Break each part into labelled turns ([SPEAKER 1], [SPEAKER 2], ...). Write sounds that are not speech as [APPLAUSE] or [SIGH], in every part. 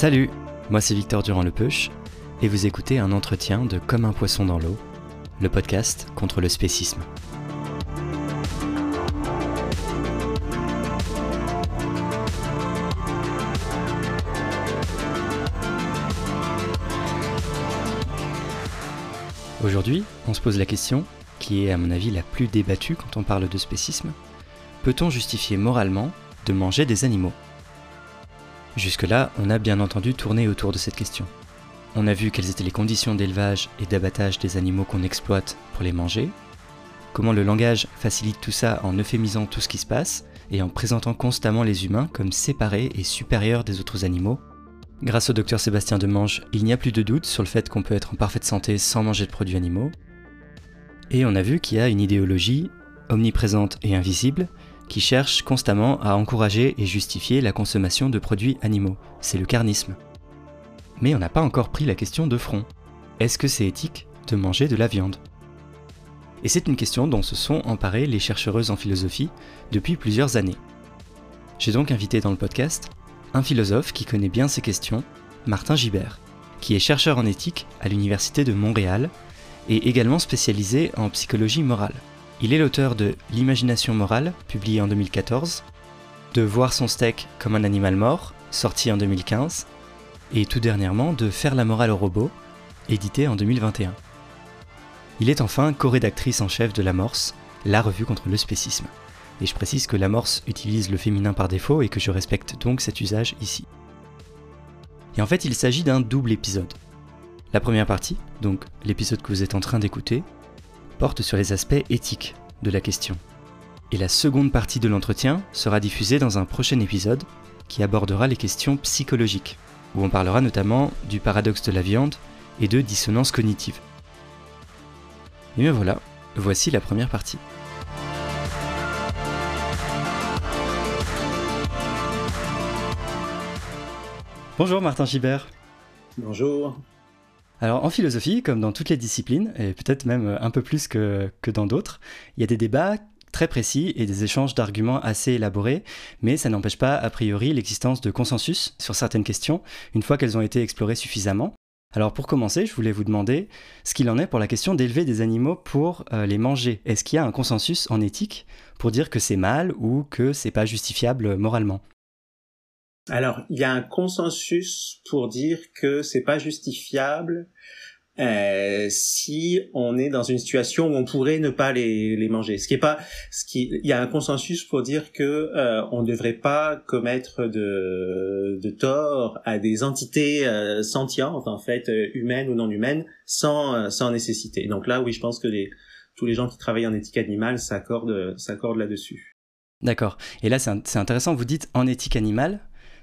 [SPEAKER 1] Salut, moi c'est Victor Durand-Lepeuche et vous écoutez un entretien de Comme un poisson dans l'eau, le podcast contre le spécisme. Aujourd'hui, on se pose la question, qui est à mon avis la plus débattue quand on parle de spécisme, peut-on justifier moralement de manger des animaux? Jusque-là, on a bien entendu tourné autour de cette question. On a vu quelles étaient les conditions d'élevage et d'abattage des animaux qu'on exploite pour les manger, comment le langage facilite tout ça en euphémisant tout ce qui se passe et en présentant constamment les humains comme séparés et supérieurs des autres animaux. Grâce au docteur Sébastien Demange, il n'y a plus de doute sur le fait qu'on peut être en parfaite santé sans manger de produits animaux. Et on a vu qu'il y a une idéologie omniprésente et invisible qui cherche constamment à encourager et justifier la consommation de produits animaux. C'est le carnisme. Mais on n'a pas encore pris la question de front. Est-ce que c'est éthique de manger de la viande? Et c'est une question dont se sont emparées les chercheuses en philosophie depuis plusieurs années. J'ai donc invité dans le podcast un philosophe qui connaît bien ces questions, Martin Gibert, qui est chercheur en éthique à l'Université de Montréal et également spécialisé en psychologie morale. Il est l'auteur de L'imagination morale, publié en 2014, de Voir son steak comme un animal mort, sorti en 2015, et tout dernièrement de Faire la morale au robot, édité en 2021. Il est enfin co-rédactrice en chef de l'Amorce, la revue contre le spécisme. Et je précise que l'Amorce utilise le féminin par défaut et que je respecte donc cet usage ici. Et en fait, il s'agit d'un double épisode. La première partie, donc l'épisode que vous êtes en train d'écouter, porte sur les aspects éthiques de la question. Et la seconde partie de l'entretien sera diffusée dans un prochain épisode qui abordera les questions psychologiques, où on parlera notamment du paradoxe de la viande et de dissonance cognitive. Et bien voilà, voici la première partie. Bonjour Martin Gibert.
[SPEAKER 2] Bonjour.
[SPEAKER 1] Alors en philosophie, comme dans toutes les disciplines, et peut-être même un peu plus que, dans d'autres, il y a des débats très précis et des échanges d'arguments assez élaborés, mais ça n'empêche pas a priori l'existence de consensus sur certaines questions une fois qu'elles ont été explorées suffisamment. Alors pour commencer, je voulais vous demander ce qu'il en est pour la question d'élever des animaux pour euh, les manger. Est-ce qu'il y a un consensus en éthique pour dire que c'est mal ou que c'est pas justifiable moralement?
[SPEAKER 2] Alors, il y a un consensus pour dire que c'est pas justifiable euh, si on est dans une situation où on pourrait ne pas les, les manger. Ce qui est pas, ce qui, il y a un consensus pour dire que euh, on ne devrait pas commettre de, de tort à des entités euh, sentientes, en fait, humaines ou non humaines, sans sans nécessité. Donc là, oui, je pense que les, tous les gens qui travaillent en éthique animale s'accordent s'accordent là-dessus.
[SPEAKER 1] D'accord. Et là, c'est intéressant. Vous dites en éthique animale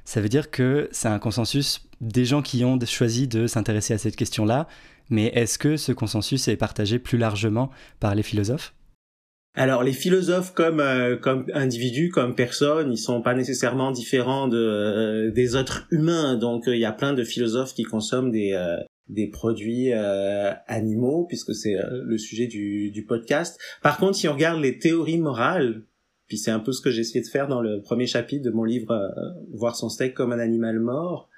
[SPEAKER 1] ça veut dire que c'est un consensus des gens qui ont choisi de s'intéresser à cette question-là, mais est-ce que ce consensus est partagé plus largement par les philosophes?
[SPEAKER 2] Alors les philosophes comme euh, comme individus, comme personnes, ils sont pas nécessairement différents euh, des autres humains. Donc euh, il y a plein de philosophes qui consomment des des produits animaux puisque c'est le sujet du du podcast. Par contre, si on regarde les théories morales, puis c'est un peu ce que j'ai essayé de faire dans le premier chapitre de mon livre euh, Voir son steak comme un animal mort.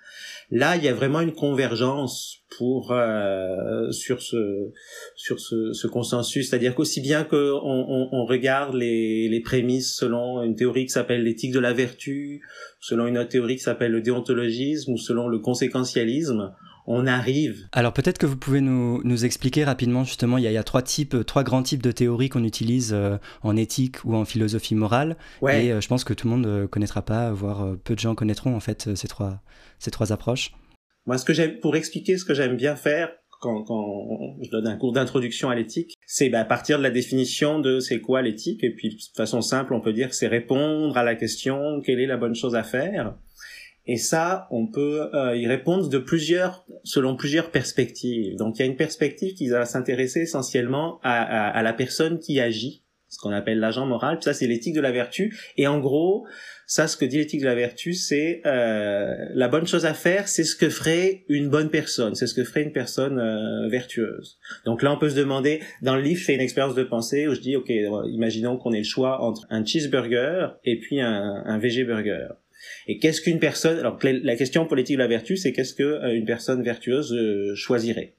[SPEAKER 2] Là, il y a vraiment une convergence pour euh, sur ce sur ce, ce consensus, c'est-à-dire qu'aussi bien que on, on, regarde les, les prémices selon une théorie qui s'appelle l'éthique de la vertu, selon une autre théorie qui s'appelle le déontologisme ou selon le conséquentialisme, on arrive.
[SPEAKER 1] Alors peut-être que vous pouvez nous, nous expliquer rapidement justement, il y, a, il y, a, trois types, trois grands types de théories qu'on utilise euh, en éthique ou en philosophie morale. Ouais. Et euh, je pense que tout le monde ne connaîtra pas, voire peu de gens connaîtront en fait ces trois, ces trois approches.
[SPEAKER 2] Moi, ce que j'aime, pour expliquer ce que j'aime bien faire quand, quand je donne un cours d'introduction à l'éthique, c'est bah, partir de la définition de c'est quoi l'éthique, et puis de façon simple, on peut dire que c'est répondre à la question quelle est la bonne chose à faire. Et ça, on peut euh, y répondre de plusieurs, selon plusieurs perspectives. Donc il y a une perspective qui va s'intéresser essentiellement à, à, à, la personne qui agit, ce qu'on appelle l'agent moral. Ça, c'est l'éthique de la vertu. Et en gros, ça, ce que dit l'éthique de la vertu, c'est euh, la bonne chose à faire, c'est ce que ferait une bonne personne, c'est ce que ferait une personne euh, vertueuse. Donc là, on peut se demander, dans le livre, je une expérience de pensée où je dis, ok, imaginons qu'on ait le choix entre un cheeseburger et puis un, un VG burger. Et qu'est-ce qu'une personne Alors la question politique de la vertu, c'est qu'est-ce que euh, une personne vertueuse euh, choisirait?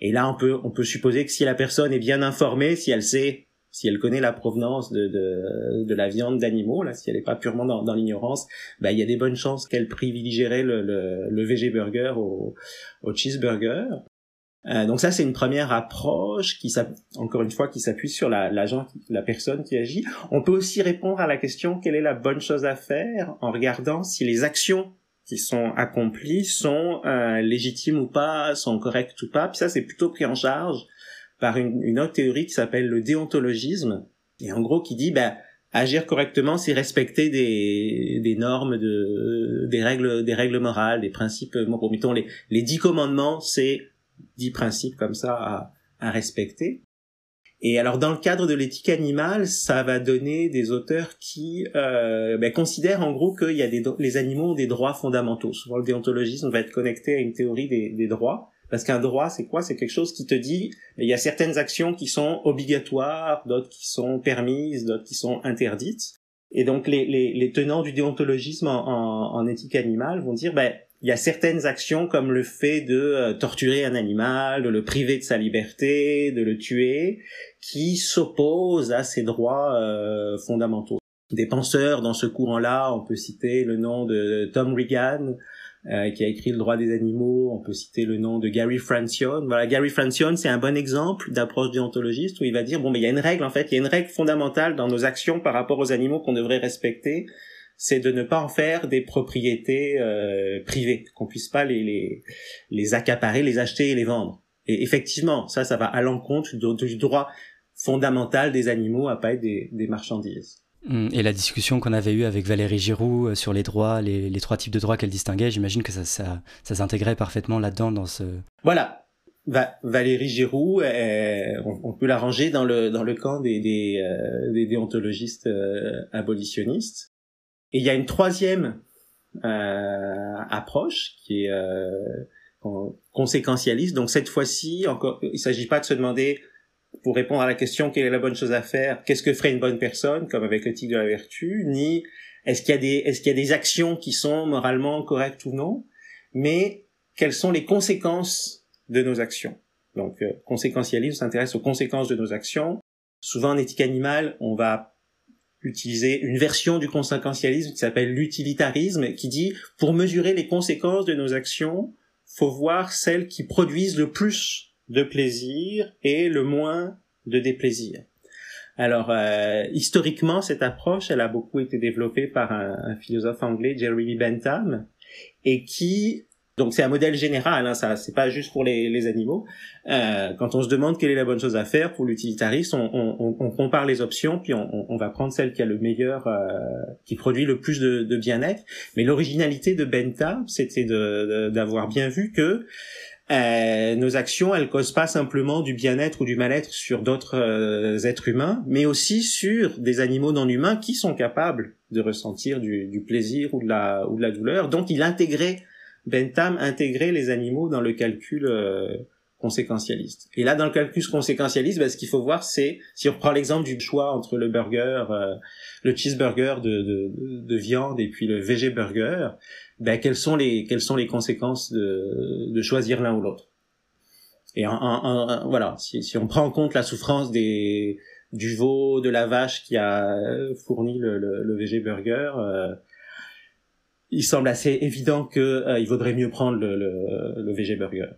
[SPEAKER 2] Et là, on peut on peut supposer que si la personne est bien informée, si elle sait si elle connaît la provenance de, de, de la viande d'animaux, là, si elle n'est pas purement dans, dans l'ignorance, bah, il y a des bonnes chances qu'elle privilégierait le, le, le VG burger au, au cheeseburger. Euh, donc ça, c'est une première approche qui, encore une fois, qui s'appuie sur la, l'agent, la personne qui agit. On peut aussi répondre à la question quelle est la bonne chose à faire en regardant si les actions qui sont accomplies sont euh, légitimes ou pas, sont correctes ou pas. Puis ça, c'est plutôt pris en charge par une, une autre théorie qui s'appelle le déontologisme, et en gros qui dit, ben, agir correctement, c'est respecter des, des normes, de, des règles, des règles morales, des principes moraux. Mettons les, les dix commandements, c'est dix principes comme ça à, à respecter. Et alors dans le cadre de l'éthique animale, ça va donner des auteurs qui euh, ben, considèrent en gros qu'il y a des les animaux ont des droits fondamentaux. Souvent le déontologisme va être connecté à une théorie des, des droits, parce qu'un droit c'est quoi? C'est quelque chose qui te dit il y a certaines actions qui sont obligatoires, d'autres qui sont permises, d'autres qui sont interdites. Et donc les, les, les tenants du déontologisme en, en, en éthique animale vont dire ben il y a certaines actions comme le fait de euh, torturer un animal, de le priver de sa liberté, de le tuer, qui s'opposent à ces droits euh, fondamentaux. Des penseurs dans ce courant-là, on peut citer le nom de Tom Regan, euh, qui a écrit Le droit des animaux, on peut citer le nom de Gary Francione. Voilà, Gary Francione, c'est un bon exemple d'approche déontologiste où il va dire, bon, mais il y a une règle, en fait, il y a une règle fondamentale dans nos actions par rapport aux animaux qu'on devrait respecter, c'est de ne pas en faire des propriétés euh, privées, qu'on puisse pas les, les, les accaparer, les acheter et les vendre. Et effectivement, ça, ça va à l'encontre du, droit fondamental des animaux à pas être des, des marchandises.
[SPEAKER 1] Hum, et la discussion qu'on avait eue avec Valérie Giroux euh, sur les droits, les, les trois types de droits qu'elle distinguait, j'imagine que ça, ça, ça s'intégrait parfaitement là-dedans dans ce.
[SPEAKER 2] Voilà. Va, Valérie Giroux, euh, on, peut la ranger dans le dans le camp des des, euh, des déontologistes euh, abolitionnistes. Et il y a une troisième euh, approche qui est euh, conséquentialiste. Donc cette fois-ci, encore, il s'agit pas de se demander pour répondre à la question quelle est la bonne chose à faire, qu'est-ce que ferait une bonne personne, comme avec l'éthique de la vertu, ni est-ce qu'il y a des est-ce qu'il y a des actions qui sont moralement correctes ou non, mais quelles sont les conséquences de nos actions. Donc euh, conséquentialisme s'intéresse aux conséquences de nos actions. Souvent en éthique animale, on va utiliser une version du conséquentialisme qui s'appelle l'utilitarisme, qui dit pour mesurer les conséquences de nos actions, faut voir celles qui produisent le plus de plaisir et le moins de déplaisir. Alors, euh, historiquement, cette approche, elle a beaucoup été développée par un, un philosophe anglais, Jeremy Bentham, et qui donc c'est un modèle général, hein, ça c'est pas juste pour les, les animaux. Euh, quand on se demande quelle est la bonne chose à faire pour l'utilitariste, on, on, on, compare les options puis on, on, va prendre celle qui a le meilleur, euh, qui produit le plus de, de bien-être. Mais l'originalité de Benta, c'était d'avoir bien vu que euh, nos actions, elles causent pas simplement du bien-être ou du mal-être sur d'autres euh, êtres humains, mais aussi sur des animaux non humains qui sont capables de ressentir du, du plaisir ou de la ou de la douleur. Donc il intégrait Bentham intégrait les animaux dans le calcul euh, conséquentialiste. Et là, dans le calcul conséquentialiste, ben, ce qu'il faut voir, c'est si on prend l'exemple du choix entre le burger, euh, le cheeseburger de, de, de, viande et puis le VG burger, ben, quelles sont les quelles sont les conséquences de, de choisir l'un ou l'autre? Et en, voilà, si, si on prend en compte la souffrance des du veau, de la vache qui a fourni le, le, le VG burger, euh, il semble assez évident qu'il euh, vaudrait mieux prendre le, le, le VG burger.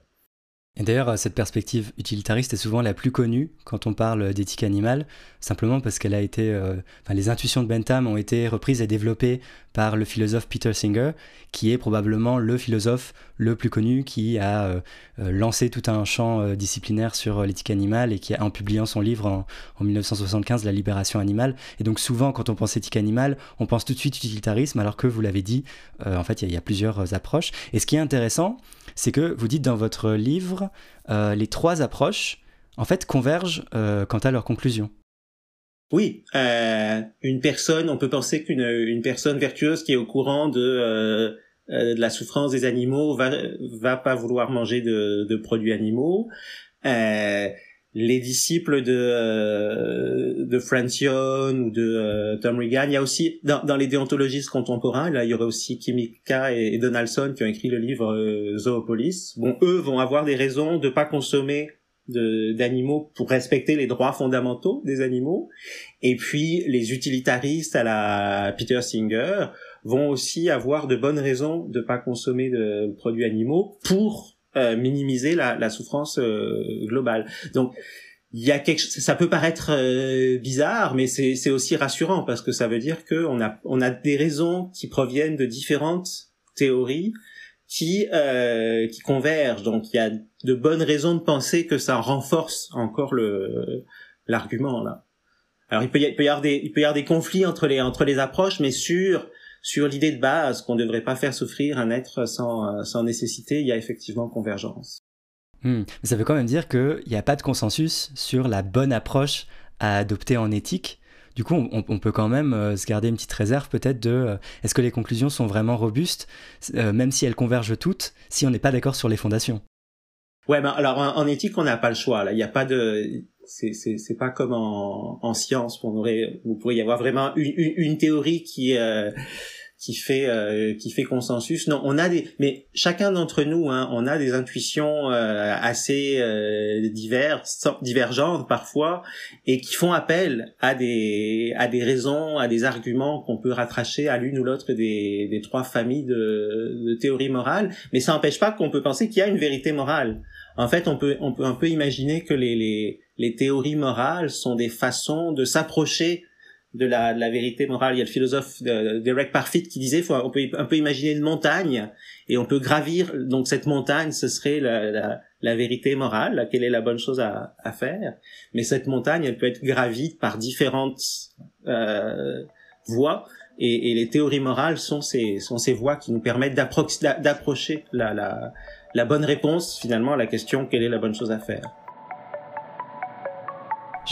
[SPEAKER 1] Et d'ailleurs, cette perspective utilitariste est souvent la plus connue quand on parle d'éthique animale, simplement parce qu'elle a été, euh, enfin, les intuitions de Bentham ont été reprises et développées par le philosophe Peter Singer, qui est probablement le philosophe le plus connu qui a euh, euh, lancé tout un champ disciplinaire sur l'éthique animale et qui a, en publiant son livre en, en, 1975, La libération animale. Et donc souvent, quand on pense éthique animale, on pense tout de suite utilitarisme, alors que vous l'avez dit, en fait, il y, a plusieurs approches. Et ce qui est intéressant, c'est que vous dites dans votre livre, euh, les trois approches, en fait, convergent euh, quant à leur conclusion.
[SPEAKER 2] Oui, euh, une personne, on peut penser qu'une une personne vertueuse qui est au courant de, la souffrance des animaux va va pas vouloir manger de produits animaux les disciples de euh, de Francione ou de euh, Tom Regan. Il y a aussi dans, dans, les déontologistes contemporains, là il y aurait aussi Kimika et, Donaldson qui ont écrit le livre euh, Zoopolis. Bon, eux vont avoir des raisons de pas consommer d'animaux pour respecter les droits fondamentaux des animaux. Et puis les utilitaristes à la Peter Singer vont aussi avoir de bonnes raisons de pas consommer de produits animaux pour euh, minimiser la, la souffrance euh, globale. Donc il y a quelque ça peut paraître euh, bizarre mais c'est c'est aussi rassurant parce que ça veut dire que on a on a des raisons qui proviennent de différentes théories qui euh, qui convergent donc il y a de bonnes raisons de penser que ça renforce encore le l'argument là alors il peut y, il peut y avoir des il peut y avoir des conflits entre les entre les approches mais sur sur l'idée de base qu'on ne devrait pas faire souffrir un être sans, euh, sans nécessité, il y a effectivement convergence.
[SPEAKER 1] Mais ça veut quand même dire qu'il n'y a pas de consensus sur la bonne approche à adopter en éthique. Du coup, on, peut quand même euh, se garder une petite réserve peut-être de euh, est-ce que les conclusions sont vraiment robustes, même si elles convergent toutes, si on n'est pas d'accord sur les fondations?
[SPEAKER 2] Ouais, ben alors en, éthique, on n'a pas le choix. Là, il n'y a pas de, c'est c'est pas comme en, en science. On aurait, vous pourriez y avoir vraiment une, une, théorie qui euh, qui fait euh, qui fait consensus. Non, on a des, mais chacun d'entre nous, hein, on a des intuitions euh, assez euh, diverses, divergentes parfois, et qui font appel à des à des raisons, à des arguments qu'on peut rattacher à l'une ou l'autre des des trois familles de, de théories morales. Mais ça n'empêche pas qu'on peut penser qu'il y a une vérité morale. En fait, on peut, on peut un peu imaginer que les, les, les théories morales sont des façons de s'approcher de la, de la, vérité morale. Il y a le philosophe Derek Parfit qui disait, faut, on peut imaginer une montagne et on peut gravir. Donc cette montagne, ce serait la, la, la vérité morale, quelle est la bonne chose à, à, faire? Mais cette montagne, elle peut être gravie par différentes euh, voies. Et, et, les théories morales sont ces, sont ces voies qui nous permettent d'approcher la, la bonne réponse finalement à la question quelle est la bonne chose à faire?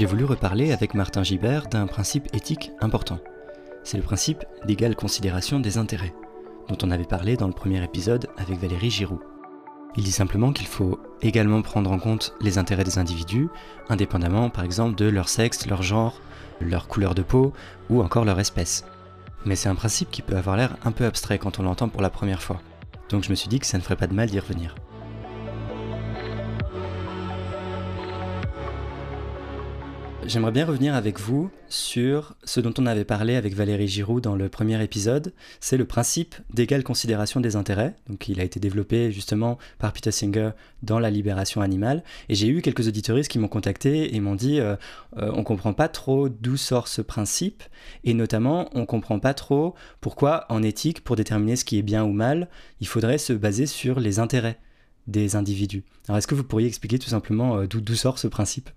[SPEAKER 1] J'ai voulu reparler avec Martin Gibert d'un principe éthique important. C'est le principe d'égale considération des intérêts, dont on avait parlé dans le premier épisode avec Valérie Giroux. Il dit simplement qu'il faut également prendre en compte les intérêts des individus, indépendamment par exemple de leur sexe, leur genre, leur couleur de peau ou encore leur espèce. Mais c'est un principe qui peut avoir l'air un peu abstrait quand on l'entend pour la première fois donc je me suis dit que ça ne ferait pas de mal d'y revenir. J'aimerais bien revenir avec vous sur ce dont on avait parlé avec Valérie Giroud dans le premier épisode, c'est le principe d'égale considération des intérêts. Donc il a été développé justement par Peter Singer dans la libération animale. Et j'ai eu quelques auditoristes qui m'ont contacté et m'ont dit euh, euh, on comprend pas trop d'où sort ce principe, et notamment on comprend pas trop pourquoi en éthique, pour déterminer ce qui est bien ou mal, il faudrait se baser sur les intérêts des individus. Alors est-ce que vous pourriez expliquer tout simplement euh, d'où sort ce principe?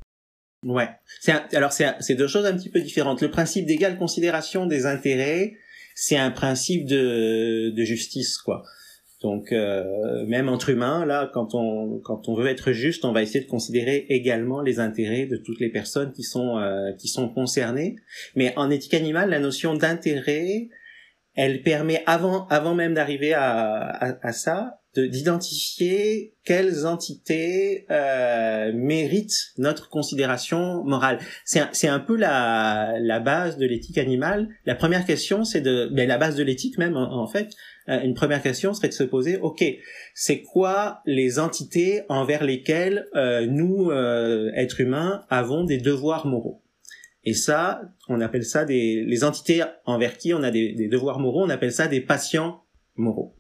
[SPEAKER 2] Ouais. C'est alors c'est deux choses un petit peu différentes. Le principe d'égale considération des intérêts, c'est un principe de, de justice, quoi. Donc euh, même entre humains, là, quand on quand on veut être juste, on va essayer de considérer également les intérêts de toutes les personnes qui sont euh, qui sont concernées. Mais en éthique animale, la notion d'intérêt, elle permet avant avant même d'arriver à, à, à, ça d'identifier quelles entités euh, méritent notre considération morale. C'est un, un peu la, la base de l'éthique animale. La première question, c'est de, ben, la base de l'éthique même en, fait. Euh, une première question serait de se poser, ok, c'est quoi les entités envers lesquelles euh, nous, euh, êtres humains, avons des devoirs moraux? Et ça, on appelle ça des les entités envers qui on a des, des devoirs moraux, on appelle ça des patients moraux.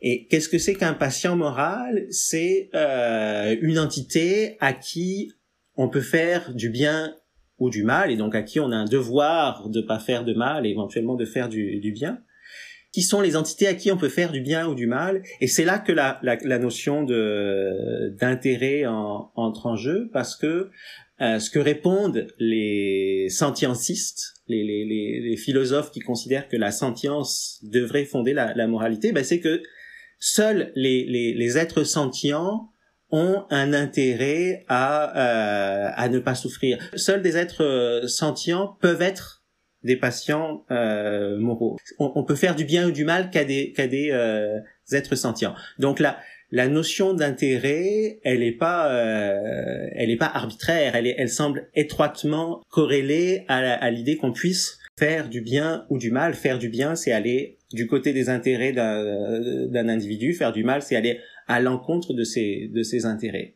[SPEAKER 2] Et qu'est-ce que c'est qu'un patient moral? C'est euh, une entité à qui on peut faire du bien ou du mal, et donc à qui on a un devoir de pas faire de mal, et éventuellement de faire du, du bien. Qui sont les entités à qui on peut faire du bien ou du mal Et c'est là que la, la, la notion de d'intérêt en, entre en jeu, parce que euh, ce que répondent les sentiencistes, les, les, les, les, philosophes qui considèrent que la sentience devrait fonder la, la moralité, ben c'est que seuls les, êtres sentients ont un intérêt à, euh, à ne pas souffrir. Seuls des êtres euh, sentients peuvent être des patients euh, moraux. On, peut faire du bien ou du mal qu'à des, qu'à des euh, êtres sentients. Donc la, la notion d'intérêt, elle n'est pas, euh, elle est pas arbitraire. Elle, est, elle semble étroitement corrélée à, l'idée qu'on puisse faire du bien ou du mal. Faire du bien, c'est aller du côté des intérêts d'un individu. Faire du mal, c'est aller à l'encontre de ses, de ses intérêts.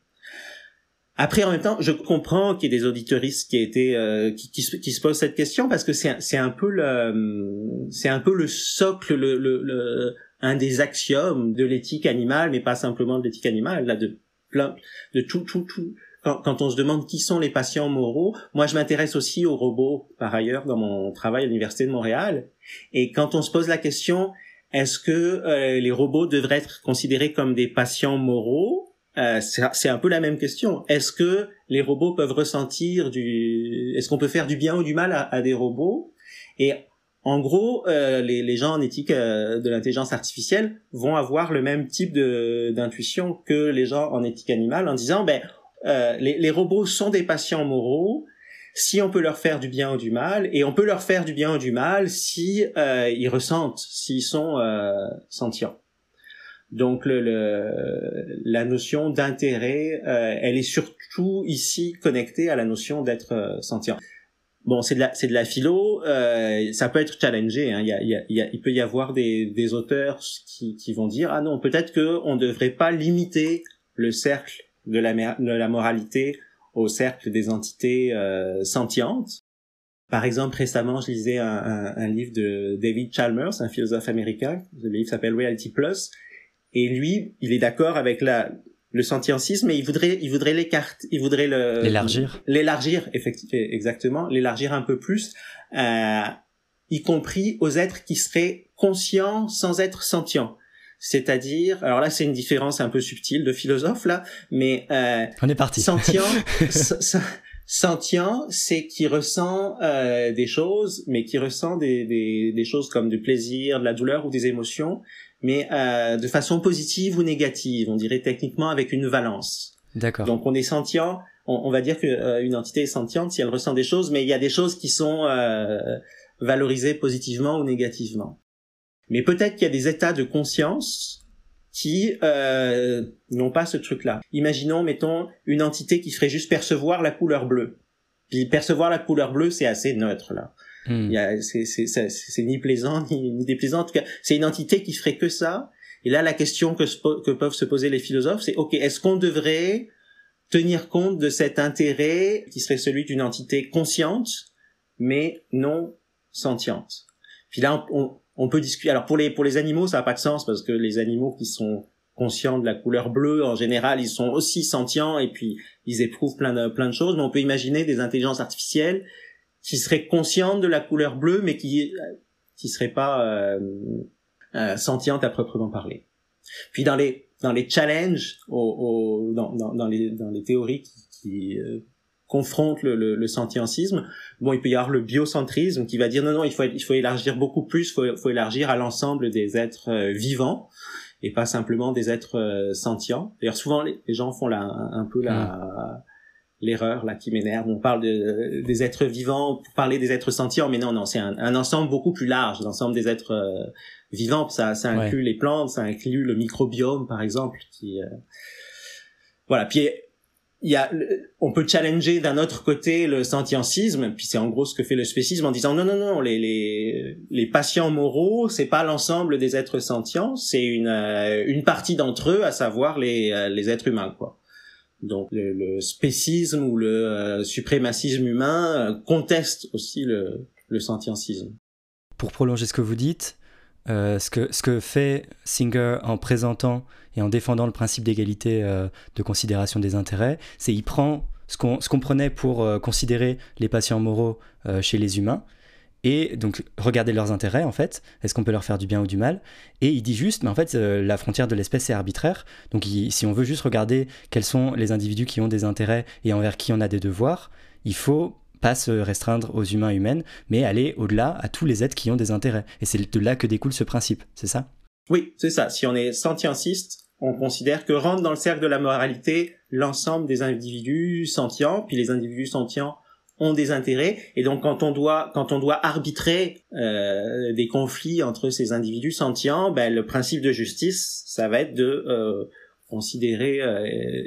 [SPEAKER 2] Après, en même temps, je comprends qu'il y ait des auditoristes qui euh, qui, qui, se posent cette question parce que c'est c'est un peu le c'est un peu le socle le, le, un des axiomes de l'éthique animale, mais pas simplement de l'éthique animale, là de plein de tout tout tout quand, on se demande qui sont les patients moraux, moi je m'intéresse aussi aux robots par ailleurs dans mon travail à l'université de Montréal. Et quand on se pose la question, est-ce que euh, les robots devraient être considérés comme des patients moraux euh, c'est un peu la même question. Est-ce que les robots peuvent ressentir du, est-ce qu'on peut faire du bien ou du mal à, des robots? Et en gros, euh, les, les, gens en éthique de l'intelligence artificielle vont avoir le même type d'intuition que les gens en éthique animale en disant, ben euh, les, robots sont des patients moraux si on peut leur faire du bien ou du mal, et on peut leur faire du bien ou du mal si euh, ils ressentent, s'ils sont euh, sentients. Donc le, la notion d'intérêt, elle est surtout ici connectée à la notion d'être sentient. Bon, c'est de la c'est de la philo, ça peut être challengé. Hein. Il, y a, il, y a, il peut y avoir des, des auteurs qui, qui vont dire ah non peut-être que on devrait pas limiter le cercle de la, de la moralité au cercle des entités euh, sentientes. Par exemple, récemment, je lisais un, un, un, livre de David Chalmers, un philosophe américain. Le livre s'appelle Reality Plus. Et lui, il est d'accord avec la, le sentiencisme, mais il voudrait, il voudrait l'écarter, il voudrait le
[SPEAKER 1] l'élargir,
[SPEAKER 2] l'élargir effectivement, exactement, l'élargir un peu plus, euh, y compris aux êtres qui seraient conscients sans être sentients. C'est-à-dire, alors là c'est une différence un peu subtile de philosophe là, mais euh,
[SPEAKER 1] on est parti.
[SPEAKER 2] Sentient, [LAUGHS] sentient, c'est qui ressent euh, des choses, mais qui ressent des, des, des, choses comme du plaisir, de la douleur ou des émotions, mais euh, de façon positive ou négative, on dirait techniquement avec une valence.
[SPEAKER 1] D'accord.
[SPEAKER 2] Donc on est sentient, on, on va dire qu'une euh, entité est sentiente si elle ressent des choses, mais il y a des choses qui sont euh, valorisées positivement ou négativement. Mais peut-être qu'il y a des états de conscience qui euh, n'ont pas ce truc-là. Imaginons, mettons, une entité qui ferait juste percevoir la couleur bleue. Puis percevoir la couleur bleue, c'est assez neutre là. Hmm. C'est ni plaisant ni, déplaisant. En tout cas, c'est une entité qui ferait que ça. Et là, la question que, peuvent se poser les philosophes, c'est ok, est-ce qu'on devrait tenir compte de cet intérêt qui serait celui d'une entité consciente, mais non sentiente? Puis là, on, peut discuter. Alors pour les animaux, ça n'a pas de sens parce que les animaux qui sont conscients de la couleur bleue, en général, ils sont aussi sentients et puis ils éprouvent plein de choses. Mais on peut imaginer des intelligences artificielles qui seraient conscientes de la couleur bleue, mais qui qui seraient pas euh, euh, à proprement parler. Puis dans les dans les challenges, au, dans, dans, dans, les dans les théories qui, qui euh, confronte le, le, le. Bon, il peut y avoir le biocentrisme qui va dire non, non, il faut, il faut élargir beaucoup plus, faut, faut élargir à l'ensemble des êtres euh, vivants et pas simplement des êtres euh, sentients. D'ailleurs, souvent, les, gens font la, un, peu la, l'erreur là qui m'énerve. On parle de, des êtres vivants pour parler des êtres sentients, mais non, non, c'est un, un, ensemble beaucoup plus large, l'ensemble des êtres euh, vivants. Ça, ça inclut les plantes, ça inclut le microbiome, par exemple. Qui, euh, Voilà. Puis il y a, on peut challenger d'un autre côté le sentiencisme, puis c'est en gros ce que fait le spécisme en disant non non non les les, les patients moraux c'est pas l'ensemble des êtres sentients, c'est une euh, une partie d'entre eux, à savoir les euh, les êtres humains quoi. Donc le, spécisme ou le euh, suprémacisme humain conteste aussi le le.
[SPEAKER 1] Pour prolonger ce que vous dites, euh, ce, que, ce que fait Singer en présentant et en défendant le principe d'égalité euh, de considération des intérêts, c'est il prend ce qu'on qu'on prenait pour euh, considérer les patients moraux chez les humains, et donc regarder leurs intérêts en fait, est-ce qu'on peut leur faire du bien ou du mal, et il dit juste, mais en fait la frontière de l'espèce est arbitraire, donc si on veut juste regarder quels sont les individus qui ont des intérêts et envers qui on a des devoirs, il faut pas se restreindre aux humains humaines, mais aller au-delà à tous les êtres qui ont des intérêts. Et c'est de là que découle ce principe, c'est ça?
[SPEAKER 2] Oui, c'est ça. Si on est sentientiste, on considère que rentre dans le cercle de la moralité l'ensemble des individus sentients, puis les individus sentients ont des intérêts et donc quand on doit quand on doit arbitrer euh, des conflits entre ces individus sentients ben le principe de justice ça va être de euh, considérer euh,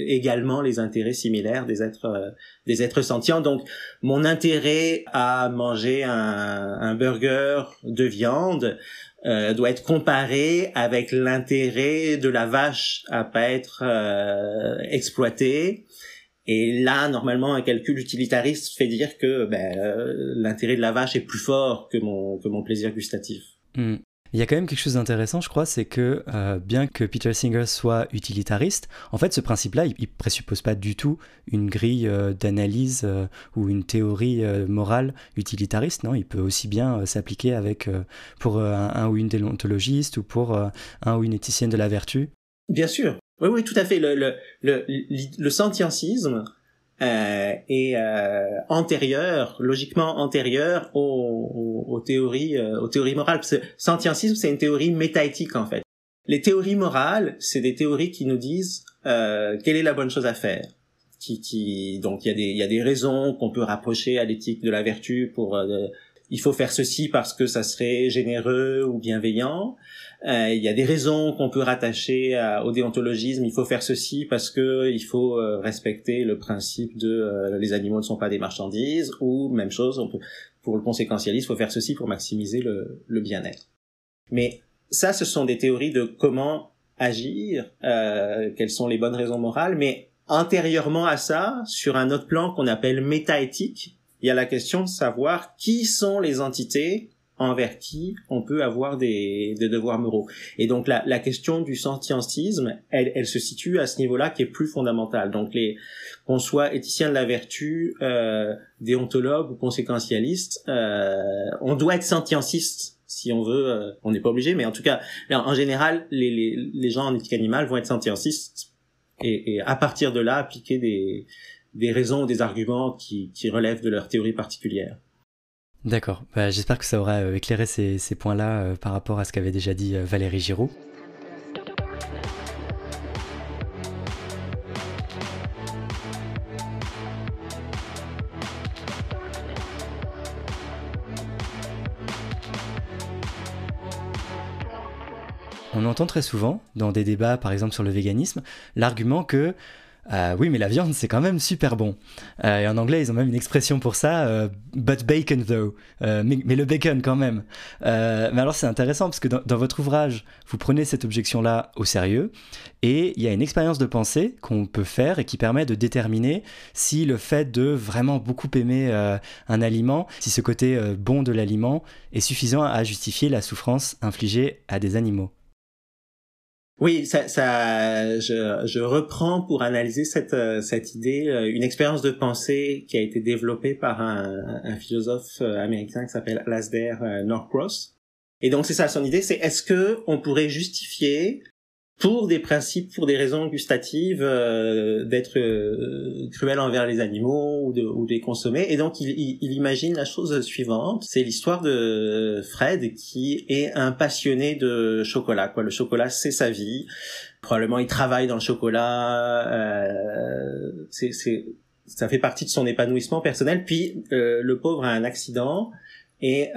[SPEAKER 2] également les intérêts similaires des êtres des êtres sentients. Donc mon intérêt à manger un, un burger de viande doit être comparé avec l'intérêt de la vache à pas être exploitée. Et là, normalement, un calcul utilitariste fait dire que ben, l'intérêt de la vache est plus fort que mon que mon plaisir gustatif.
[SPEAKER 1] Hmm. Il y a quand même quelque chose d'intéressant, je crois, c'est que euh, bien que Peter Singer soit utilitariste, en fait, ce principe-là, il, ne présuppose pas du tout une grille euh, d'analyse euh, ou une théorie morale utilitariste. Non, il peut aussi bien s'appliquer avec pour un, ou une déontologiste ou pour un ou une éthicienne de la vertu.
[SPEAKER 2] Bien sûr. Oui, oui, tout à fait. Le, le, le, le sentiencisme, euh, est euh, antérieur, logiquement antérieur aux, aux, théories, euh, aux théories morales. Parce que sentientisme, c'est une théorie métaéthique en fait. Les théories morales, c'est des théories qui nous disent euh, quelle est la bonne chose à faire. Qui, qui, donc il y a des, il y a des raisons qu'on peut rapprocher à l'éthique de la vertu pour euh, il faut faire ceci parce que ça serait généreux ou bienveillant. Euh, il y a des raisons qu'on peut rattacher au déontologisme. Il faut faire ceci parce que il faut euh, respecter le principe de euh, les animaux ne sont pas des marchandises. Ou même chose, pour le conséquentialisme, il faut faire ceci pour maximiser le, le bien-être. Mais ça, ce sont des théories de comment agir, quelles sont les bonnes raisons morales. Mais antérieurement à ça, sur un autre plan qu'on appelle métaéthique, il y a la question de savoir qui sont les entités envers qui on peut avoir des, des devoirs moraux. Et donc la, la question du sentientisme, elle, elle se situe à ce niveau-là qui est plus fondamental. Donc les qu'on soit éthicien de la vertu, euh, déontologue ou conséquentialiste, euh, on doit être sentientiste si on veut. Euh, on n'est pas obligé, mais en tout cas, en général, les, les, les gens en éthique animale vont être sentientistes et, et à partir de là appliquer des des raisons des arguments qui, qui relèvent de leur théorie particulière.
[SPEAKER 1] D'accord. Bah, j'espère que ça aura euh, éclairé ces, ces points-là euh, par rapport à ce qu'avait déjà dit euh, Valérie Giraud. On entend très souvent, dans des débats par exemple sur le véganisme, l'argument que euh, oui, mais la viande, c'est quand même super bon. Euh, et en anglais, ils ont même une expression pour ça, euh, but bacon though. Mais, le bacon quand même. mais alors, c'est intéressant parce que dans, dans, votre ouvrage, vous prenez cette objection-là au sérieux. Et il y a une expérience de pensée qu'on peut faire et qui permet de déterminer si le fait de vraiment beaucoup aimer un aliment, si ce côté bon de l'aliment est suffisant à justifier la souffrance infligée à des animaux.
[SPEAKER 2] Oui, ça, ça je, je, reprends pour analyser cette, euh, cette idée euh, une expérience de pensée qui a été développée par un, un philosophe euh, américain qui s'appelle Alasdair Norcross. Et donc c'est ça son idée, c'est est-ce que on pourrait justifier pour des principes, pour des raisons gustatives, euh, d'être euh, cruel envers les animaux ou de, ou de les consommer. Et donc il, il, imagine la chose suivante, c'est l'histoire de Fred qui est un passionné de chocolat. Quoi, le chocolat c'est sa vie. Probablement il travaille dans le chocolat. Euh, c'est ça fait partie de son épanouissement personnel. Puis le pauvre a un accident et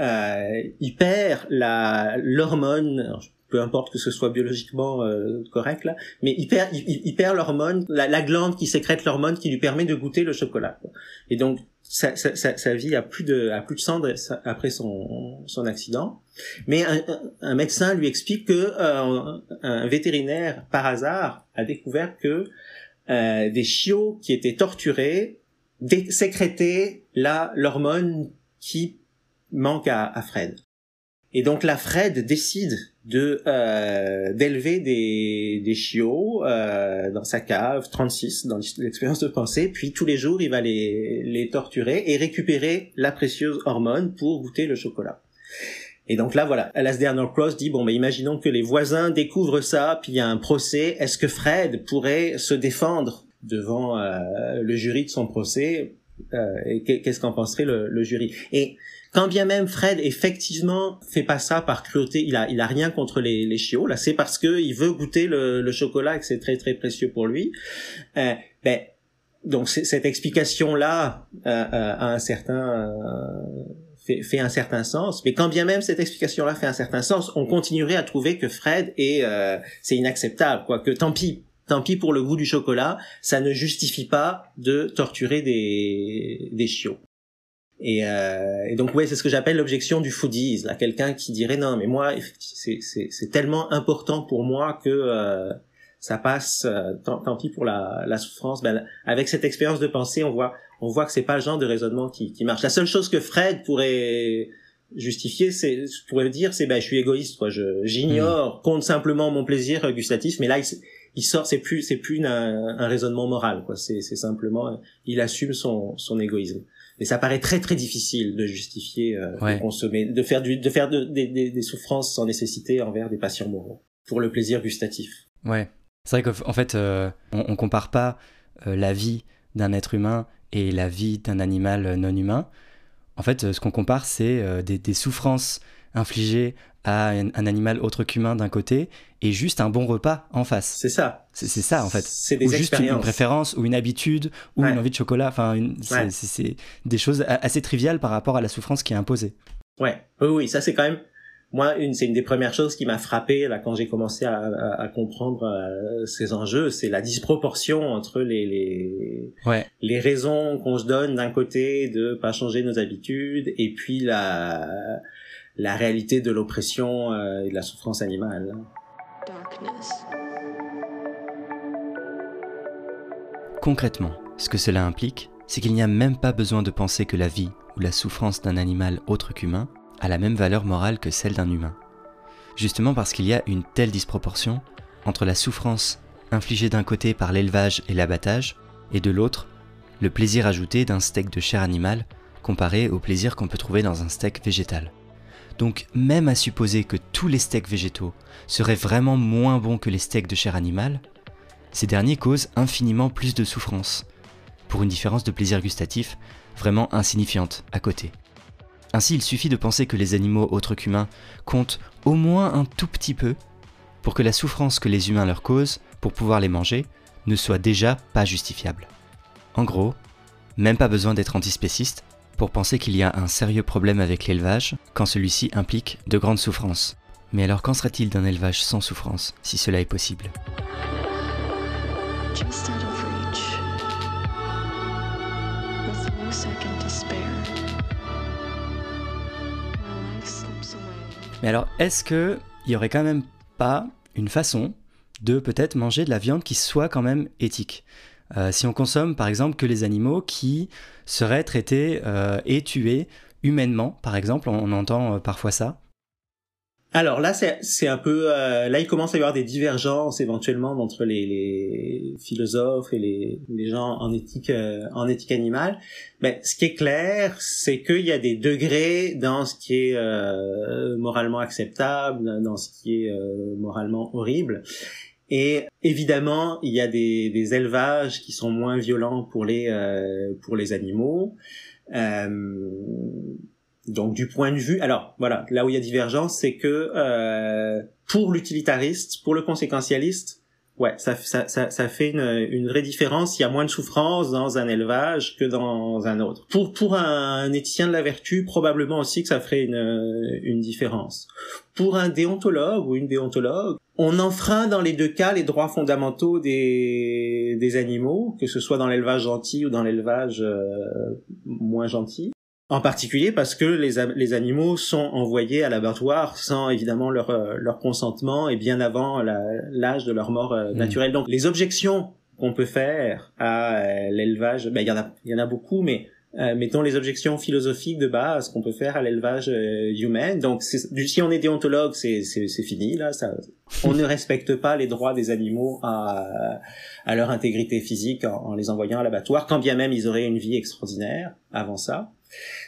[SPEAKER 2] il perd la l'hormone peu importe que ce soit biologiquement euh, correct là, mais il perd, il, perd l'hormone, la, glande qui sécrète l'hormone qui lui permet de goûter le chocolat. Et donc sa, sa, sa, vie a plus de a plus de cendres après son son accident. Mais un, un médecin lui explique que euh, un vétérinaire par hasard a découvert que euh, des chiots qui étaient torturés sécrétaient la l'hormone qui manque à, à Fred. Et donc la Fred décide de euh, d'élever des, des chiots euh, dans sa cave 36 dans l'expérience de pensée puis tous les jours il va les, les torturer et récupérer la précieuse hormone pour goûter le chocolat. Et donc là voilà Alasdair Norcross dit bon mais imaginons que les voisins découvrent ça puis il y a un procès. Est-ce que Fred pourrait se défendre devant euh, le jury de son procès et qu'est-ce qu'en penserait le, le jury? Et quand bien même Fred effectivement fait pas ça par cruauté, il a il a rien contre les, les chiots là, c'est parce que il veut goûter le, le chocolat et que c'est très très précieux pour lui. Euh, ben donc cette explication là euh, euh, a un certain euh, fait, fait, un certain sens, mais quand bien même cette explication là fait un certain sens, on continuerait à trouver que Fred est euh, c'est inacceptable quoi, que tant pis tant pis pour le goût du chocolat, ça ne justifie pas de torturer des, des chiots. Et, euh, et, donc ouais, c'est ce que j'appelle l'objection du foodies, là, quelqu'un qui dirait non, mais moi, c'est tellement important pour moi que euh, ça passe, euh, tant, tant, pis pour la, la souffrance. Ben, avec cette expérience de pensée, on voit, on voit que c'est pas le genre de raisonnement qui, qui marche. La seule chose que Fred pourrait justifier, c'est, je pourrais dire, c'est ben, je suis égoïste, quoi. Je, j'ignore, mmh. compte simplement mon plaisir gustatif, mais là, il, il sort, c'est plus, c'est plus un, un, raisonnement moral, quoi. C'est, simplement, il assume son, son égoïsme. Et ça paraît très très difficile de justifier euh, de consommer, de faire du, de faire de, des, souffrances sans nécessité envers des patients moraux pour le plaisir gustatif.
[SPEAKER 1] Ouais, c'est vrai qu'en fait, euh, on, on, compare pas euh, la vie d'un être humain et la vie d'un animal non humain. En fait, ce qu'on compare, c'est des, des, souffrances infligées à un, animal autre qu'humain d'un côté et juste un bon repas en face.
[SPEAKER 2] C'est ça.
[SPEAKER 1] C'est ça en fait.
[SPEAKER 2] C'est des
[SPEAKER 1] ou juste une préférence ou une habitude ou une envie de chocolat. Enfin, c'est des choses assez triviales par rapport à la souffrance qui est imposée.
[SPEAKER 2] Ouais. Oui, oui, ça c'est quand même. Moi, une, c'est une des premières choses qui m'a frappé là quand j'ai commencé à, à, comprendre euh, ces enjeux, c'est la disproportion entre les les,
[SPEAKER 1] ouais.
[SPEAKER 2] les raisons qu'on se donne d'un côté de pas changer nos habitudes et puis la la réalité de l'oppression euh, et de la souffrance animale.
[SPEAKER 1] Concrètement, ce que cela implique, c'est qu'il n'y a même pas besoin de penser que la vie ou la souffrance d'un animal autre qu'humain a la même valeur morale que celle d'un humain. Justement parce qu'il y a une telle disproportion entre la souffrance infligée d'un côté par l'élevage et l'abattage, et de l'autre, le plaisir ajouté d'un steak de chair animale comparé au plaisir qu'on peut trouver dans un steak végétal. Donc même à supposer que tous les steaks végétaux seraient vraiment moins bons que les steaks de chair animale, ces derniers causent infiniment plus de souffrance, pour une différence de plaisir gustatif vraiment insignifiante à côté. Ainsi, il suffit de penser que les animaux autres qu'humains comptent au moins un tout petit peu pour que la souffrance que les humains leur causent pour pouvoir les manger ne soit déjà pas justifiable. En gros, même pas besoin d'être antispéciste pour penser qu'il y a un sérieux problème avec l'élevage quand celui-ci implique de grandes souffrances. Mais alors qu'en serait-il d'un élevage sans souffrance, si cela est possible? Mais alors, est-ce qu'il y aurait quand même pas une façon de peut-être manger de la viande qui soit quand même éthique? Euh, si on consomme par exemple que les animaux qui seraient traités euh, et tués humainement, par exemple, on, entend euh, parfois ça.
[SPEAKER 2] Alors là, c'est un peu là, il commence à y avoir des divergences éventuellement entre les, les philosophes et les, les, gens en éthique en éthique animale. Mais ce qui est clair, c'est qu'il y a des degrés dans ce qui est moralement acceptable, dans ce qui est moralement horrible. Et évidemment, il y a des, des, élevages qui sont moins violents pour les euh, pour les animaux. Euh, donc du point de vue, alors voilà, là où il y a divergence, c'est que euh, pour l'utilitariste, pour le conséquentialiste, ouais, ça, ça, ça, ça fait une, une, vraie différence. Il y a moins de souffrance dans un élevage que dans un autre. Pour, pour un éthicien de la vertu, probablement aussi que ça ferait une, une différence. Pour un déontologue ou une déontologue, on enfreint dans les deux cas les droits fondamentaux des, des animaux, que ce soit dans l'élevage gentil ou dans l'élevage euh, moins gentil. En particulier parce que les, les animaux sont envoyés à l'abattoir sans évidemment leur, euh, leur consentement et bien avant l'âge de leur mort euh, mmh. naturelle. Donc les objections qu'on peut faire à euh, l'élevage, ben, il y en a il y en a beaucoup, mais mettons les objections philosophiques de base qu'on peut faire à l'élevage humain. Donc si on est déontologue, c'est c'est fini là. Ça, on ne respecte pas les droits des animaux à à leur intégrité physique en, en les envoyant à l'abattoir, quand bien même ils auraient une vie extraordinaire avant ça.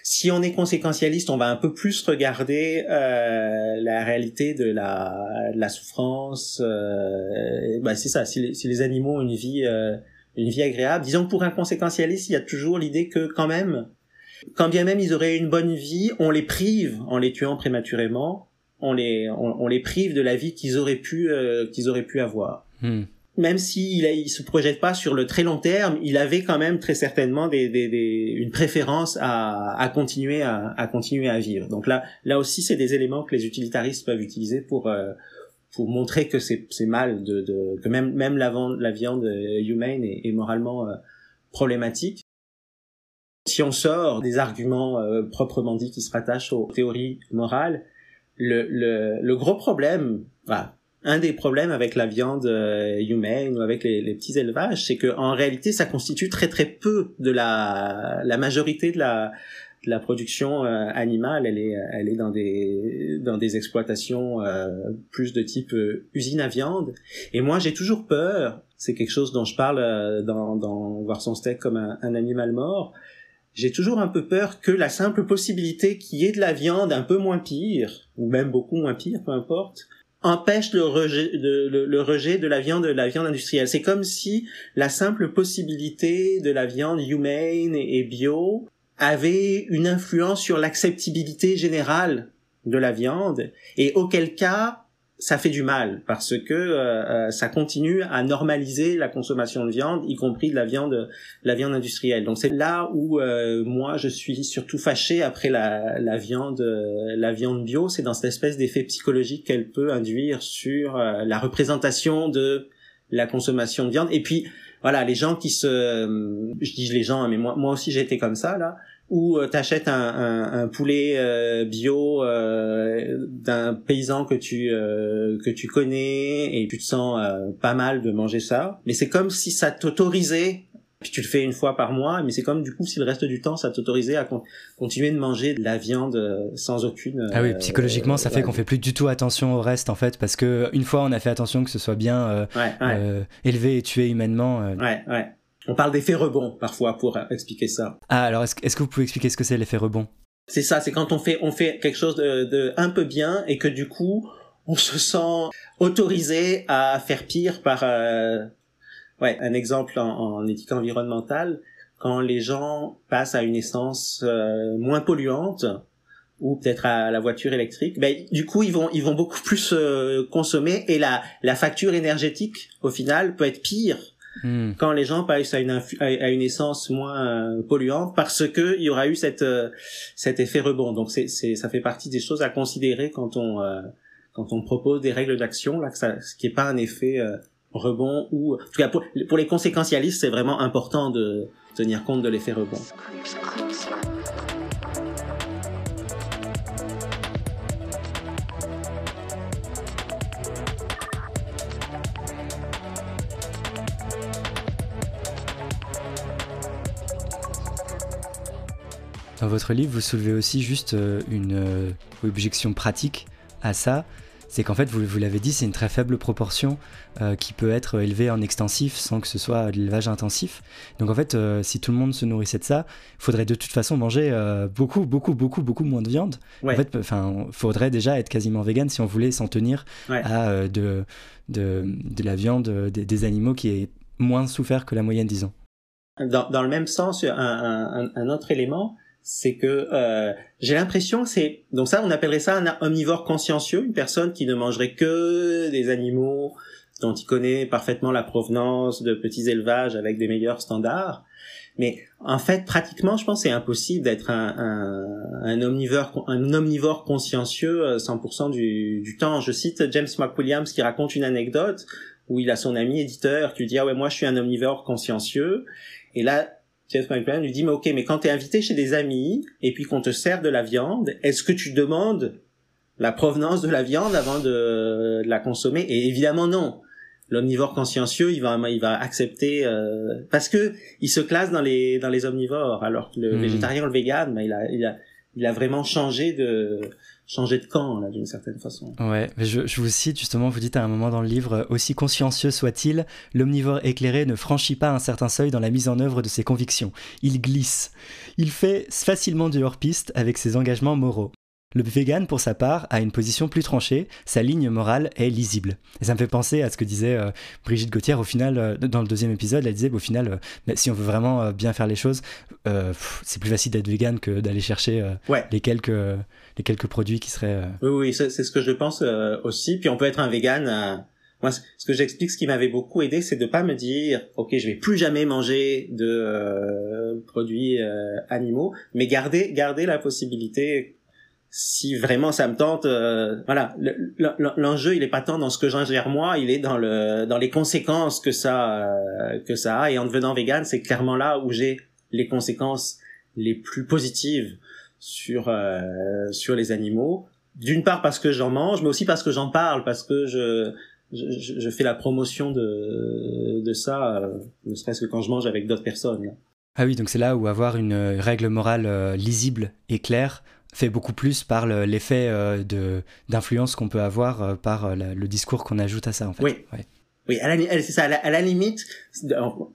[SPEAKER 2] Si on est conséquentialiste, on va un peu plus regarder euh, la réalité de la, de la souffrance. Euh, bah c'est ça. Si les, si les, animaux ont une vie, euh, une vie agréable, disons que pour un conséquentialiste, il y a toujours l'idée que quand même, quand bien même ils auraient une bonne vie, on les prive en les tuant prématurément. On les, on, les prive de la vie qu'ils auraient pu, euh, qu'ils auraient pu avoir. Hmm même s'il il se projette pas sur le très long terme, il avait quand même très certainement des, des, des une préférence à, à continuer à, à, continuer à vivre. Donc là, là aussi, c'est des éléments que les utilitaristes peuvent utiliser pour euh, pour montrer que c'est mal de, de, que même même la, la viande humaine est, est moralement euh, problématique. Si on sort des arguments euh, proprement dits qui se rattachent aux théories morales, le, le, le gros problème, voilà, un des problèmes avec la viande euh, humaine ou avec les, petits élevages, c'est que en réalité, ça constitue très très peu de la la majorité de la de la production euh, animale. Elle est elle est dans des dans des exploitations euh, plus de type usine à viande. Et moi, j'ai toujours peur. C'est quelque chose dont je parle dans dans voir son steak comme un, un animal mort. J'ai toujours un peu peur que la simple possibilité qu'il y ait de la viande un peu moins pire, ou même beaucoup moins pire, peu importe, empêche le rejet de, la viande de la viande industrielle. C'est comme si la simple possibilité de la viande humaine et bio avait une influence sur l'acceptabilité générale de la viande et auquel cas ça fait du mal parce que euh, euh, ça continue à normaliser la consommation de viande, y compris de la viande, la viande industrielle. Donc c'est là où euh, moi je suis surtout fâché après la, la viande, la viande bio, c'est dans cette espèce d'effet psychologique qu'elle peut induire sur la représentation de la consommation de viande. Et puis voilà, les gens qui se, je dis les gens, mais moi, moi aussi été comme ça là ou euh, t'achètes un, un, un, poulet euh, bio euh, d'un paysan que tu que tu connais et tu te sens pas mal de manger ça. Mais c'est comme si ça t'autorisait puis tu le fais une fois par mois mais c'est comme du coup si le reste du temps ça t'autorisait à continuer de manger de la viande sans aucune
[SPEAKER 1] ah oui psychologiquement ça fait qu'on fait plus du tout attention au reste en fait parce que une fois on a fait attention que ce soit bien élevé et tué humainement
[SPEAKER 2] ouais ouais on parle d'effet rebond parfois pour expliquer ça.
[SPEAKER 1] Ah alors est-ce, que vous pouvez expliquer ce que c'est l'effet rebond?
[SPEAKER 2] C'est ça, c'est quand on fait on fait quelque chose de, un peu bien et que du coup on se sent autorisé à faire pire par euh, ouais un exemple en, éthique environnementale. Quand les gens passent à une essence euh, moins polluante ou peut-être à la voiture électrique, ben, du coup ils vont ils vont beaucoup plus euh, consommer et la la facture énergétique au final peut être pire Hmm. quand les gens passent à une, à une essence moins euh, polluante parce que il y aura eu cette, euh, cet effet rebond. Donc c'est, ça fait partie des choses à considérer quand on, euh, quand on propose des règles d'action, là, que ça, ce qui est pas un effet rebond ou, en tout cas pour, pour les conséquentialistes, c'est vraiment important de tenir compte de l'effet rebond.
[SPEAKER 1] Votre livre, vous soulevez aussi juste euh, une euh, objection pratique à ça. C'est qu'en fait, vous, vous l'avez dit, c'est une très faible proportion euh, qui peut être élevée en extensif sans que ce soit de l'élevage intensif. Donc en fait, si tout le monde se nourrissait de ça, il faudrait de toute façon manger beaucoup, beaucoup, beaucoup, beaucoup moins de viande. En fait, enfin, faudrait déjà être quasiment vegan si on voulait s'en tenir à de, de, de, la viande des, animaux qui est moins souffert que la moyenne, disons.
[SPEAKER 2] Dans, dans le même sens, un, un, un autre élément, c'est que euh, j'ai l'impression que c'est donc ça on appellerait ça un omnivore consciencieux, une personne qui ne mangerait que des animaux dont il connaît parfaitement la provenance de petits élevages avec des meilleurs standards. Mais en fait, pratiquement, je pense c'est impossible d'être un, un, un, omnivore, un omnivore consciencieux 100% euh, du, du temps. Je cite James McWilliams qui raconte une anecdote où il a son ami éditeur qui lui dit ah ouais moi je suis un omnivore consciencieux et là James McWilliams lui dit mais ok mais quand t'es invité chez des amis et puis qu'on te sert de la viande est-ce que tu demandes la provenance de la viande avant de, de la consommer? Et évidemment non l'omnivore consciencieux, il va, il va accepter euh, parce que il se classe dans les dans les omnivores, alors que le hmm. végétarien, le vegan, ben, il a il a il a vraiment changé de changé de camp là d'une certaine façon.
[SPEAKER 1] Ouais, je, vous cite justement, vous dites à un moment dans le livre aussi consciencieux soit-il, l'omnivore éclairé ne franchit pas un certain seuil dans la mise en œuvre de ses convictions. Il glisse. Il fait facilement du hors-piste avec ses engagements moraux. Le vegan, pour sa part, a une position plus tranchée, sa ligne morale est lisible. Et ça me fait penser à ce que disait euh, Brigitte Gauthier au final, euh, dans le deuxième épisode, elle disait au final, euh, si on veut vraiment bien faire les choses, c'est plus facile d'être vegan que d'aller chercher les, quelques, les quelques produits qui seraient...
[SPEAKER 2] Oui, oui, c'est ce que je pense aussi. Puis on peut être un vegan... Moi, ce que j'explique, ce qui m'avait beaucoup aidé, c'est de pas me dire, ok, je vais plus jamais manger de produits animaux, mais garder garder la possibilité si vraiment ça me tente, euh, voilà, l'enjeu il est pas tant dans ce que j'ingère moi, il est dans le dans les conséquences que ça euh, que ça a. Et en devenant vegan, c'est clairement là où j'ai les conséquences les plus positives sur euh, sur les animaux. D'une part parce que j'en mange, mais aussi parce que j'en parle, parce que je je, je fais la promotion de de ça, ne serait-ce que quand je mange avec d'autres personnes.
[SPEAKER 1] Ah oui, donc c'est là où avoir une règle morale lisible et claire fait beaucoup plus par l'effet euh, de d'influence qu'on peut avoir euh, par euh, le discours qu'on ajoute à ça en fait.
[SPEAKER 2] Oui. Oui, c'est ça. À la, limite,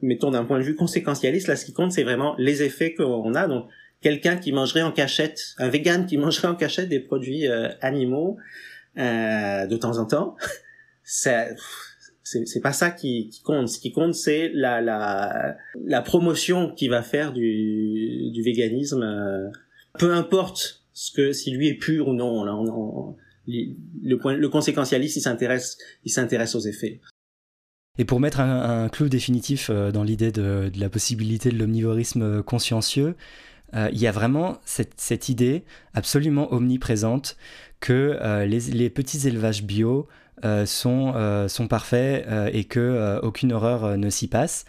[SPEAKER 2] mettons d'un point de vue conséquentialiste, là, ce qui compte, c'est vraiment les effets qu'on a. Donc, quelqu'un qui mangerait en cachette, un vegan qui [LAUGHS] mangerait en cachette des produits animaux de temps en temps, [LAUGHS] c'est c'est pas ça qui, qui, compte. Ce qui compte, c'est la, la la promotion qu'il va faire du du véganisme. peu importe ce que si lui est pur ou non. Là, le, point, le conséquentialiste, il s'intéresse, il s'intéresse aux effets.
[SPEAKER 1] Et pour mettre un, clou définitif euh, dans l'idée de, la possibilité de l'omnivorisme consciencieux, euh, il y a vraiment cette, idée absolument omniprésente que euh, les, les, petits élevages bio sont, sont parfaits et que aucune horreur ne s'y passe.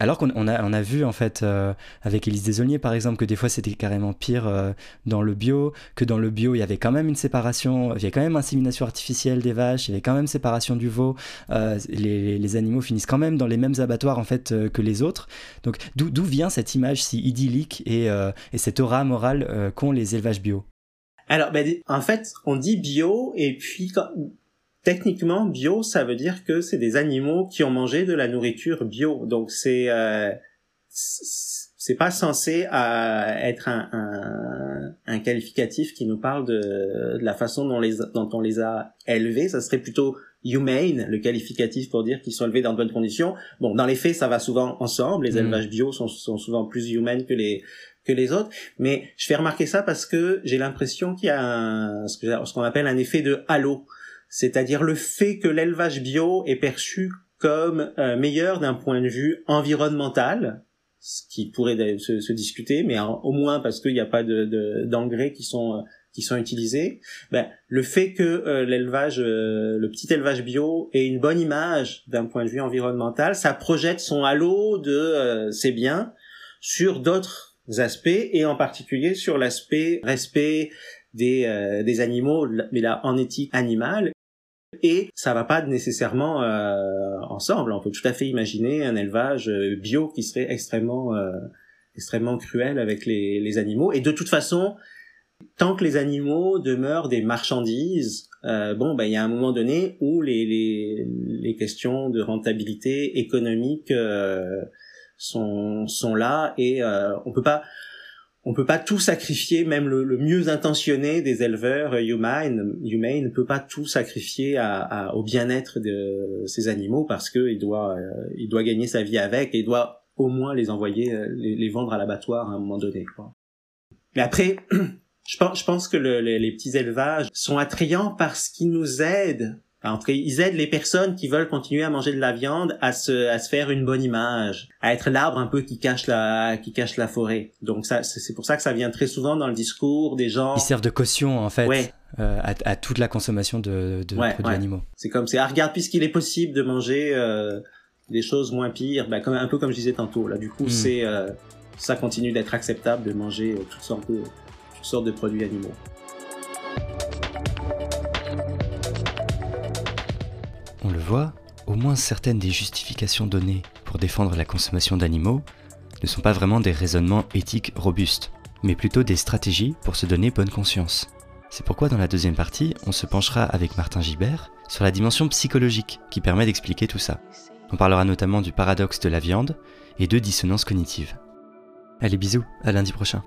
[SPEAKER 1] Alors qu'on on a, on a vu en fait euh, avec Élise Desaulniers par exemple que des fois c'était carrément pire euh, dans le bio, que dans le bio il y avait quand même une séparation, il y avait quand même insémination artificielle des vaches, il y avait quand même séparation du veau, euh, les, animaux finissent quand même dans les mêmes abattoirs en fait que les autres. Donc d'où vient cette image si idyllique et, et cette aura morale qu'ont les élevages bio?
[SPEAKER 2] Alors, ben, en fait, on dit bio, et puis techniquement bio ça veut dire que c'est des animaux qui ont mangé de la nourriture bio. Donc c'est euh, c'est pas censé euh, être un, un, un, qualificatif qui nous parle de, de, la façon dont, les, dont on les a élevés. Ça serait plutôt humane le qualificatif pour dire qu'ils sont élevés dans de bonnes conditions. Bon dans les faits ça va souvent ensemble. Les mm. élevages bio sont, sont souvent plus humains que les que les autres. Mais je fais remarquer ça parce que j'ai l'impression qu'il y a un, ce qu'on appelle un effet de halo c'est-à-dire le fait que l'élevage bio est perçu comme euh, meilleur d'un point de vue environnemental, ce qui pourrait se, discuter, mais au moins parce qu'il n'y a pas de, d'engrais qui sont euh, qui sont utilisés. Ben, le fait que euh, l'élevage, le petit élevage bio ait une bonne image d'un point de vue environnemental, ça projette son halo de ses biens sur d'autres aspects et en particulier sur l'aspect respect des, des animaux, mais là en éthique animale et ça va pas nécessairement euh, ensemble. On peut tout à fait imaginer un élevage euh, bio qui serait extrêmement euh, extrêmement cruel avec les, les, animaux. Et de toute façon, tant que les animaux demeurent des marchandises, euh, bon, ben il y a un moment donné où les les, les questions de rentabilité économique sont sont là et on peut pas on peut pas tout sacrifier, même le, mieux intentionné des éleveurs humains, humains ne peut pas tout sacrifier au bien-être de ces animaux parce que il doit, euh, il doit gagner sa vie avec et il doit au moins les envoyer, euh, les, vendre à l'abattoir à un moment donné. Quoi. Mais après, [CLEARS THROAT] je pense que les, petits élevages sont attrayants parce qu'ils nous aident En tout cas, ils aident les personnes qui veulent continuer à manger de la viande à se, à se faire une bonne image, à être l'arbre un peu qui cache la, qui cache la forêt. Donc ça, c'est pour ça que ça vient très souvent dans le discours des gens.
[SPEAKER 1] Ils servent de caution en fait euh, à, à, toute la consommation de, de produits animaux.
[SPEAKER 2] C'est comme c'est, ah, regarde puisqu'il est possible de manger euh, des choses moins pires, bah, comme un peu comme je disais tantôt. Là, du coup, hmm. c'est euh, ça continue d'être acceptable de manger euh, toutes sortes de toutes sortes de produits animaux.
[SPEAKER 1] On le voit, au moins certaines des justifications données pour défendre la consommation d'animaux ne sont pas vraiment des raisonnements éthiques robustes, mais plutôt des stratégies pour se donner bonne conscience. C'est pourquoi dans la deuxième partie, on se penchera avec Martin Gibert sur la dimension psychologique qui permet d'expliquer tout ça. On parlera notamment du paradoxe de la viande et de dissonance cognitive. Allez bisous, à lundi prochain.